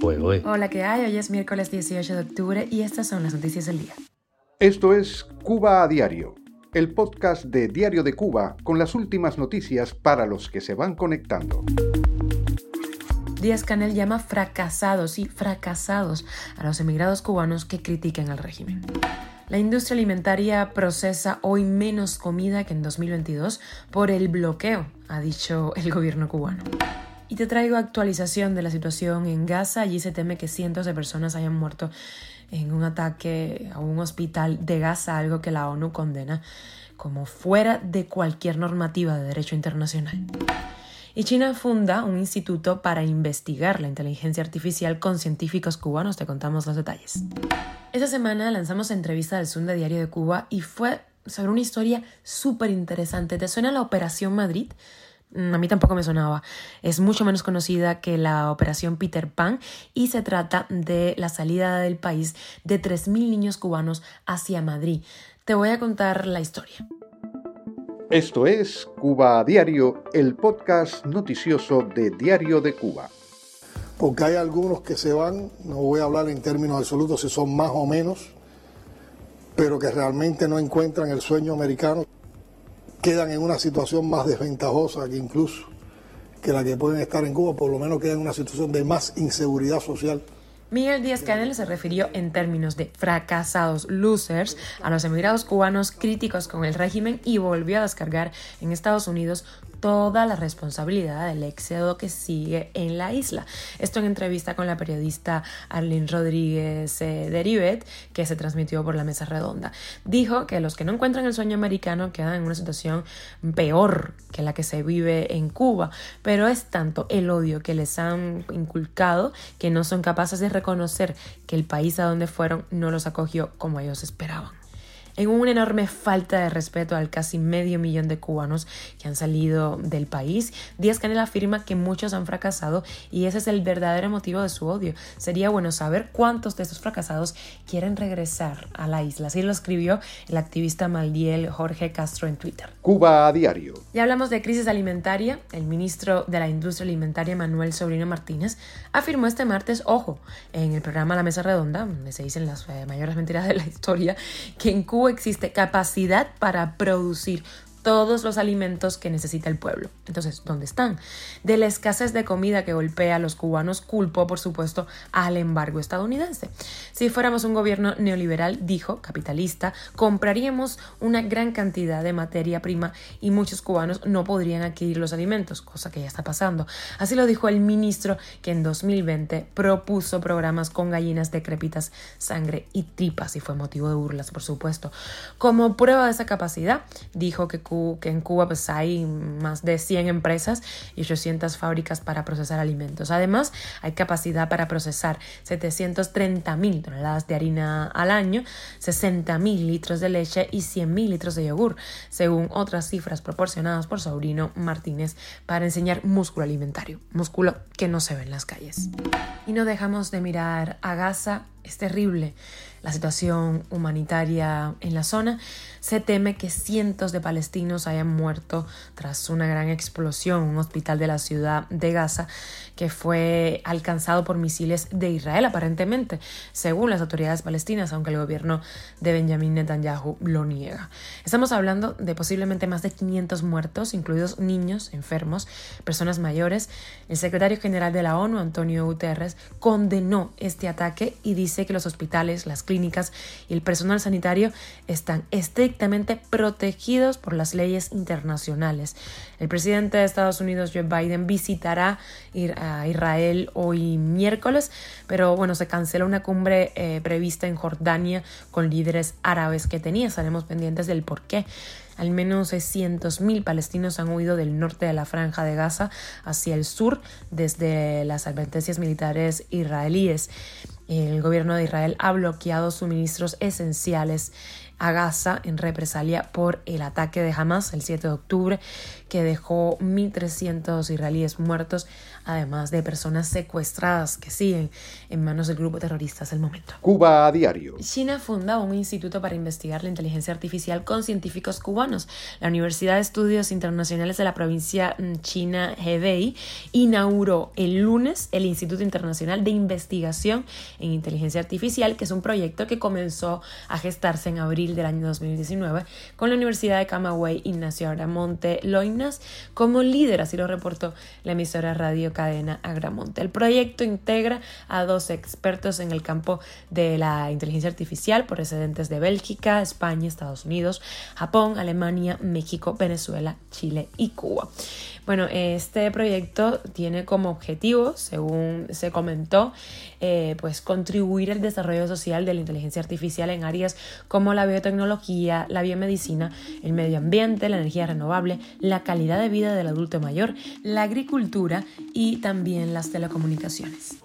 Hola, ¿qué hay? Hoy es miércoles 18 de octubre y estas son las noticias del día. Esto es Cuba a Diario, el podcast de Diario de Cuba con las últimas noticias para los que se van conectando. Díaz Canel llama fracasados y fracasados a los emigrados cubanos que critiquen al régimen. La industria alimentaria procesa hoy menos comida que en 2022 por el bloqueo, ha dicho el gobierno cubano. Y te traigo actualización de la situación en Gaza. Allí se teme que cientos de personas hayan muerto en un ataque a un hospital de Gaza, algo que la ONU condena como fuera de cualquier normativa de derecho internacional. Y China funda un instituto para investigar la inteligencia artificial con científicos cubanos. Te contamos los detalles. Esta semana lanzamos entrevista del Zoom de Diario de Cuba y fue sobre una historia súper interesante. ¿Te suena la Operación Madrid? Mm, a mí tampoco me sonaba. Es mucho menos conocida que la operación Peter Pan y se trata de la salida del país de 3.000 niños cubanos hacia Madrid. Te voy a contar la historia. Esto es Cuba a Diario, el podcast noticioso de Diario de Cuba. Porque hay algunos que se van, no voy a hablar en términos absolutos si son más o menos, pero que realmente no encuentran el sueño americano quedan en una situación más desventajosa que incluso que la que pueden estar en Cuba, por lo menos quedan en una situación de más inseguridad social. Miguel Díaz Canel se refirió en términos de fracasados losers a los emigrados cubanos críticos con el régimen y volvió a descargar en Estados Unidos toda la responsabilidad del éxodo que sigue en la isla. Esto en entrevista con la periodista Arlene Rodríguez eh, Derivet, que se transmitió por la mesa redonda. Dijo que los que no encuentran el sueño americano quedan en una situación peor que la que se vive en Cuba, pero es tanto el odio que les han inculcado que no son capaces de reconocer que el país a donde fueron no los acogió como ellos esperaban en una enorme falta de respeto al casi medio millón de cubanos que han salido del país. Díaz Canel afirma que muchos han fracasado y ese es el verdadero motivo de su odio. Sería bueno saber cuántos de esos fracasados quieren regresar a la isla. Así lo escribió el activista Maldiel Jorge Castro en Twitter. Cuba a diario. Ya hablamos de crisis alimentaria. El ministro de la Industria Alimentaria, Manuel Sobrino Martínez, afirmó este martes, ojo, en el programa La Mesa Redonda, donde se dicen las eh, mayores mentiras de la historia, que en Cuba existe capacidad para producir todos los alimentos que necesita el pueblo. Entonces, ¿dónde están? De la escasez de comida que golpea a los cubanos, culpó, por supuesto, al embargo estadounidense. Si fuéramos un gobierno neoliberal, dijo, capitalista, compraríamos una gran cantidad de materia prima y muchos cubanos no podrían adquirir los alimentos, cosa que ya está pasando. Así lo dijo el ministro que en 2020 propuso programas con gallinas decrépitas, sangre y tripas y fue motivo de burlas, por supuesto. Como prueba de esa capacidad, dijo que que en Cuba pues hay más de 100 empresas y 800 fábricas para procesar alimentos. Además, hay capacidad para procesar 730 mil toneladas de harina al año, 60 mil litros de leche y 100 mil litros de yogur, según otras cifras proporcionadas por Sobrino Martínez para enseñar músculo alimentario, músculo que no se ve en las calles. Y no dejamos de mirar a Gaza, es terrible la situación humanitaria en la zona, se teme que cientos de palestinos hayan muerto tras una gran explosión en un hospital de la ciudad de Gaza que fue alcanzado por misiles de Israel aparentemente, según las autoridades palestinas, aunque el gobierno de Benjamin Netanyahu lo niega. Estamos hablando de posiblemente más de 500 muertos, incluidos niños, enfermos, personas mayores. El secretario general de la ONU, Antonio Guterres, condenó este ataque y dice que los hospitales, las clínicas y el personal sanitario están estrictamente protegidos por las leyes internacionales. El presidente de Estados Unidos, Joe Biden, visitará a Israel hoy miércoles, pero bueno, se cancela una cumbre eh, prevista en Jordania con líderes árabes que tenía. Estaremos pendientes del por qué. Al menos 600.000 palestinos han huido del norte de la franja de Gaza hacia el sur desde las advertencias militares israelíes. El gobierno de Israel ha bloqueado suministros esenciales a Gaza en represalia por el ataque de Hamas el 7 de octubre que dejó 1.300 israelíes muertos, además de personas secuestradas que siguen en manos del grupo terrorista hasta el momento. Cuba a diario. China funda un instituto para investigar la inteligencia artificial con científicos cubanos. La Universidad de Estudios Internacionales de la provincia mm, china Hebei inauguró el lunes el Instituto Internacional de Investigación en Inteligencia Artificial, que es un proyecto que comenzó a gestarse en abril del año 2019 con la Universidad de Camagüey Ignacio Agramonte Loinas como líder, así lo reportó la emisora radio cadena Agramonte. El proyecto integra a dos expertos en el campo de la inteligencia artificial procedentes de Bélgica, España, Estados Unidos, Japón, Alemania, México, Venezuela, Chile y Cuba. Bueno, este proyecto tiene como objetivo, según se comentó, eh, pues contribuir al desarrollo social de la inteligencia artificial en áreas como la biotecnología, la biomedicina, el medio ambiente, la energía renovable, la calidad de vida del adulto mayor, la agricultura y también las telecomunicaciones.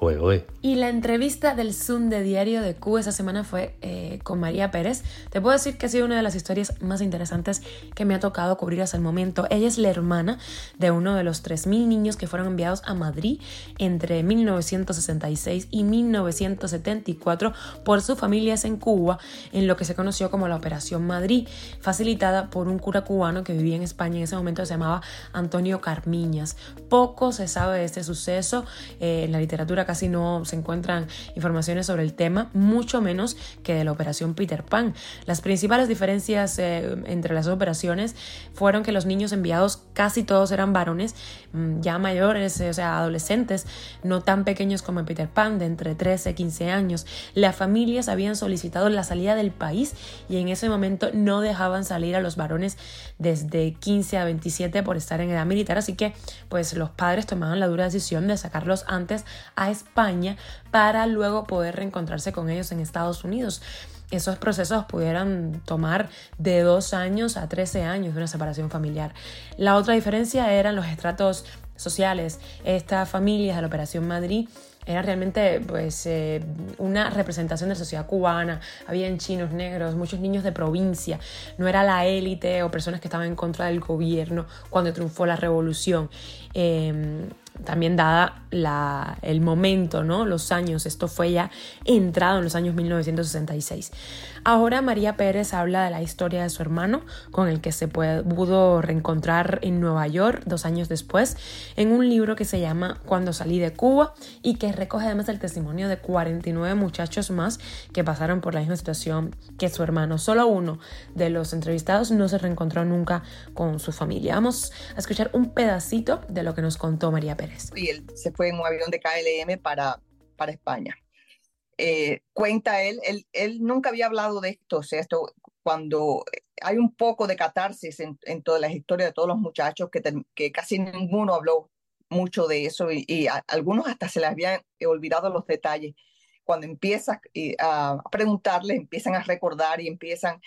Y la entrevista del Zoom de Diario de Cuba esa semana fue eh, con María Pérez. Te puedo decir que ha sido una de las historias más interesantes que me ha tocado cubrir hasta el momento. Ella es la hermana de uno de los 3.000 niños que fueron enviados a Madrid entre 1966 y 1974 por sus familias en Cuba, en lo que se conoció como la Operación Madrid, facilitada por un cura cubano que vivía en España en ese momento, se llamaba Antonio Carmiñas. Poco se sabe de este suceso, eh, en la literatura casi no se encuentran informaciones sobre el tema, mucho menos que de la Operación Peter Pan. Las principales diferencias eh, entre las operaciones fueron que los niños enviados casi todos eran varones, mm, ya mayores, eh, o sea, adolescentes, no tan pequeños como Peter Pan, de entre 13 y 15 años. Las familias habían solicitado la salida del país y en ese momento no dejaban salir a los varones desde 15 a 27 por estar en edad militar, así que pues los padres tomaban la dura decisión de sacarlos antes a España para luego poder reencontrarse con ellos en Estados Unidos esos procesos pudieran tomar de dos años a 13 años de una separación familiar. La otra diferencia eran los estratos sociales. Estas familias de la Operación Madrid era realmente pues eh, una representación de la sociedad cubana. Habían chinos, negros, muchos niños de provincia. No era la élite o personas que estaban en contra del gobierno cuando triunfó la revolución. Em, también dada la, el momento, ¿no? los años, esto fue ya entrado en los años 1966. Ahora María Pérez habla de la historia de su hermano, con el que se pudo reencontrar en Nueva York dos años después, en un libro que se llama Cuando salí de Cuba y que recoge además el testimonio de 49 muchachos más que pasaron por la misma situación que su hermano. Solo uno de los entrevistados no se reencontró nunca con su familia. Vamos a escuchar un pedacito de lo que nos contó María Pérez. Y él se fue en un avión de KLM para, para España. Eh, cuenta él, él, él, nunca había hablado de esto, o sea, esto cuando hay un poco de catarsis en, en todas las historias de todos los muchachos, que, casi ninguno habló mucho de eso y, a, algunos hasta se les habían olvidado los detalles. Cuando empiezas a, a preguntarles, empiezan a recordar y empiezan,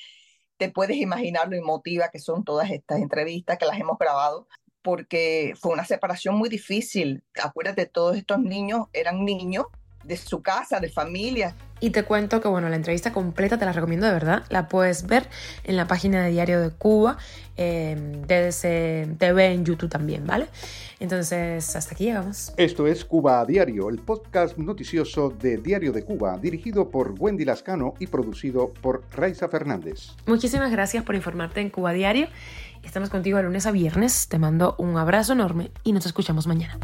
te puedes imaginar lo emotiva que son todas estas entrevistas que las hemos grabado porque fue una separación muy difícil. Acuérdate, todos estos niños eran niños de su casa, de familia. Y te cuento que, bueno, la entrevista completa te la recomiendo de verdad. La puedes ver en la página de Diario de Cuba, eh, DDC TV en YouTube también, ¿vale? Entonces, hasta aquí llegamos. Esto es Cuba a Diario, el podcast noticioso de Diario de Cuba, dirigido por Wendy Lascano y producido por Raiza Fernández. Muchísimas gracias por informarte en Cuba Diario. Estamos contigo de lunes a viernes. Te mando un abrazo enorme y nos escuchamos mañana.